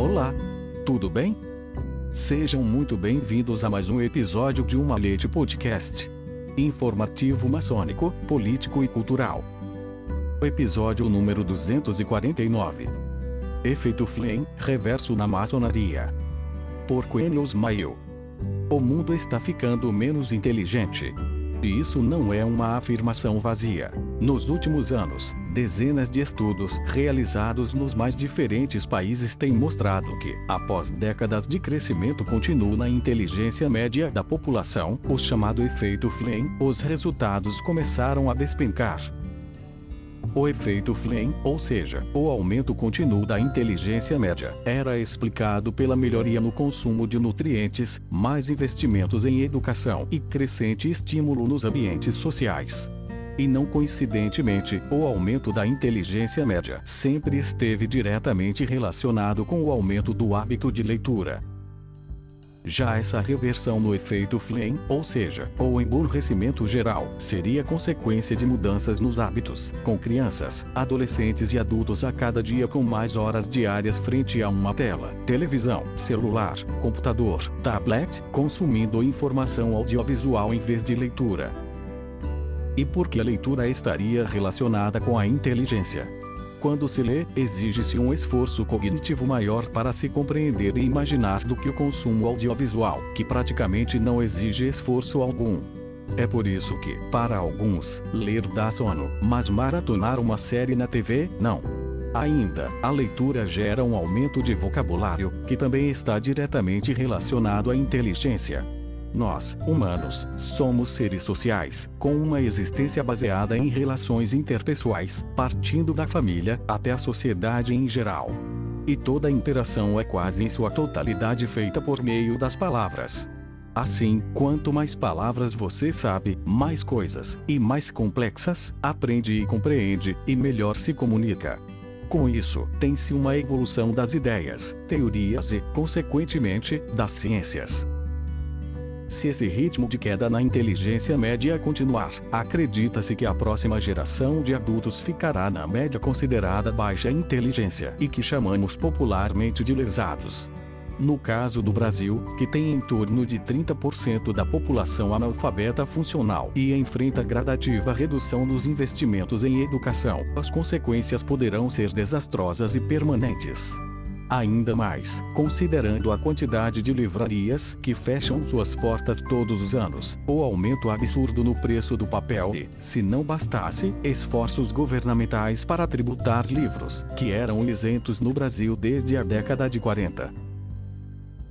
Olá! Tudo bem? Sejam muito bem-vindos a mais um episódio de Uma Leite Podcast. Informativo maçônico, político e cultural. Episódio número 249. Efeito Flame, reverso na maçonaria. Por Quenius Mail. O mundo está ficando menos inteligente. E isso não é uma afirmação vazia. Nos últimos anos, dezenas de estudos realizados nos mais diferentes países têm mostrado que, após décadas de crescimento contínuo na inteligência média da população, o chamado efeito Flynn, os resultados começaram a despencar. O efeito Flynn, ou seja, o aumento contínuo da inteligência média, era explicado pela melhoria no consumo de nutrientes, mais investimentos em educação e crescente estímulo nos ambientes sociais. E não coincidentemente, o aumento da inteligência média sempre esteve diretamente relacionado com o aumento do hábito de leitura. Já essa reversão no efeito Flynn, ou seja, o emburrecimento geral, seria consequência de mudanças nos hábitos, com crianças, adolescentes e adultos a cada dia com mais horas diárias frente a uma tela, televisão, celular, computador, tablet, consumindo informação audiovisual em vez de leitura. E por que a leitura estaria relacionada com a inteligência? Quando se lê, exige-se um esforço cognitivo maior para se compreender e imaginar do que o consumo audiovisual, que praticamente não exige esforço algum. É por isso que, para alguns, ler dá sono, mas maratonar uma série na TV, não. Ainda, a leitura gera um aumento de vocabulário, que também está diretamente relacionado à inteligência. Nós, humanos, somos seres sociais, com uma existência baseada em relações interpessoais, partindo da família até a sociedade em geral. E toda interação é quase em sua totalidade feita por meio das palavras. Assim, quanto mais palavras você sabe, mais coisas, e mais complexas, aprende e compreende, e melhor se comunica. Com isso, tem-se uma evolução das ideias, teorias e, consequentemente, das ciências. Se esse ritmo de queda na inteligência média continuar, acredita-se que a próxima geração de adultos ficará na média considerada baixa inteligência e que chamamos popularmente de lesados. No caso do Brasil, que tem em torno de 30% da população analfabeta funcional e enfrenta gradativa redução nos investimentos em educação, as consequências poderão ser desastrosas e permanentes. Ainda mais, considerando a quantidade de livrarias que fecham suas portas todos os anos, o aumento absurdo no preço do papel e, se não bastasse, esforços governamentais para tributar livros, que eram isentos no Brasil desde a década de 40.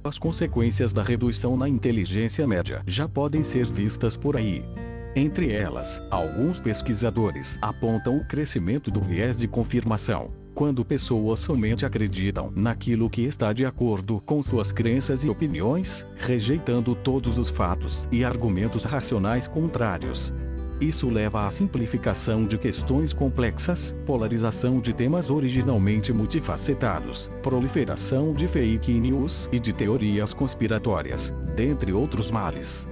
As consequências da redução na inteligência média já podem ser vistas por aí. Entre elas, alguns pesquisadores apontam o crescimento do viés de confirmação, quando pessoas somente acreditam naquilo que está de acordo com suas crenças e opiniões, rejeitando todos os fatos e argumentos racionais contrários. Isso leva à simplificação de questões complexas, polarização de temas originalmente multifacetados, proliferação de fake news e de teorias conspiratórias, dentre outros males.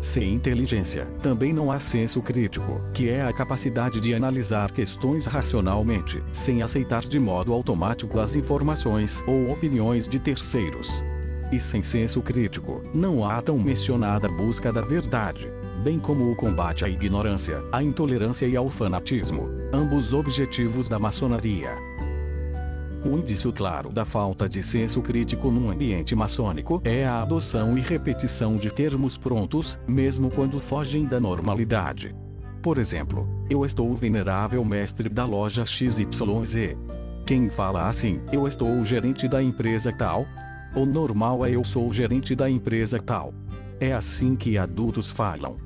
Sem inteligência, também não há senso crítico, que é a capacidade de analisar questões racionalmente, sem aceitar de modo automático as informações ou opiniões de terceiros. E sem senso crítico, não há tão mencionada busca da verdade, bem como o combate à ignorância, à intolerância e ao fanatismo, ambos objetivos da maçonaria. O indício claro da falta de senso crítico num ambiente maçônico é a adoção e repetição de termos prontos, mesmo quando fogem da normalidade. Por exemplo, eu estou o venerável mestre da loja XYZ. Quem fala assim, eu estou o gerente da empresa tal? O normal é eu sou o gerente da empresa tal. É assim que adultos falam.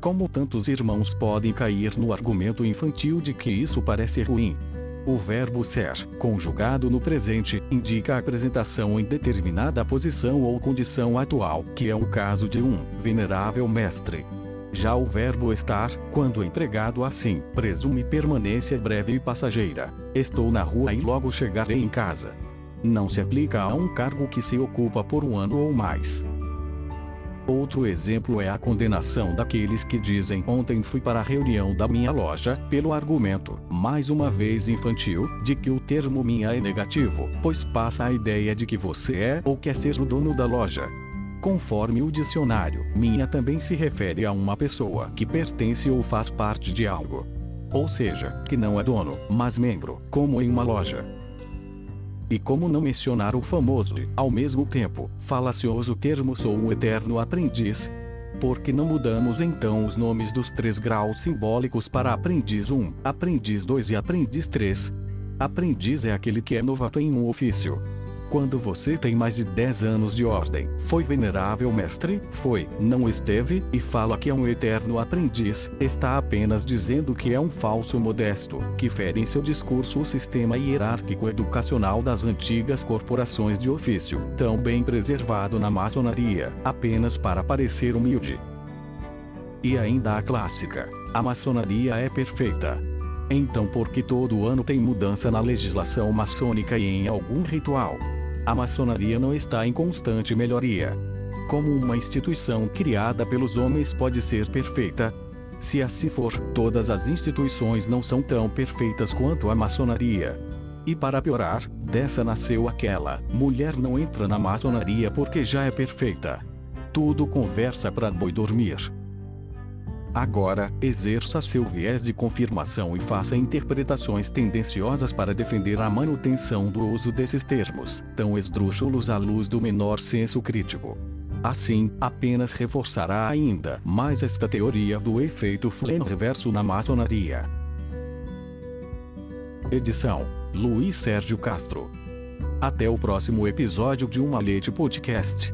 Como tantos irmãos podem cair no argumento infantil de que isso parece ruim, o verbo ser, conjugado no presente, indica a apresentação em determinada posição ou condição atual, que é o caso de um venerável mestre. Já o verbo estar, quando empregado assim, presume permanência breve e passageira. Estou na rua e logo chegarei em casa. Não se aplica a um cargo que se ocupa por um ano ou mais. Outro exemplo é a condenação daqueles que dizem ontem fui para a reunião da minha loja, pelo argumento, mais uma vez infantil, de que o termo minha é negativo, pois passa a ideia de que você é ou quer ser o dono da loja. Conforme o dicionário, minha também se refere a uma pessoa que pertence ou faz parte de algo. Ou seja, que não é dono, mas membro, como em uma loja. E como não mencionar o famoso, ao mesmo tempo, falacioso termo sou um eterno aprendiz? Por que não mudamos então os nomes dos três graus simbólicos para aprendiz 1, aprendiz 2 e aprendiz 3? Aprendiz é aquele que é novato em um ofício, quando você tem mais de 10 anos de ordem. Foi venerável mestre? Foi, não esteve, e fala que é um eterno aprendiz, está apenas dizendo que é um falso modesto, que fere em seu discurso o sistema hierárquico educacional das antigas corporações de ofício, tão bem preservado na maçonaria, apenas para parecer humilde. E ainda a clássica: a maçonaria é perfeita. Então, por que todo ano tem mudança na legislação maçônica e em algum ritual? A maçonaria não está em constante melhoria. Como uma instituição criada pelos homens pode ser perfeita? Se assim for, todas as instituições não são tão perfeitas quanto a maçonaria. E para piorar, dessa nasceu aquela: mulher não entra na maçonaria porque já é perfeita. Tudo conversa para boi dormir. Agora, exerça seu viés de confirmação e faça interpretações tendenciosas para defender a manutenção do uso desses termos, tão esdrúxulos à luz do menor senso crítico. Assim, apenas reforçará ainda mais esta teoria do efeito Flynn reverso na maçonaria. Edição: Luiz Sérgio Castro. Até o próximo episódio de Uma Leite Podcast.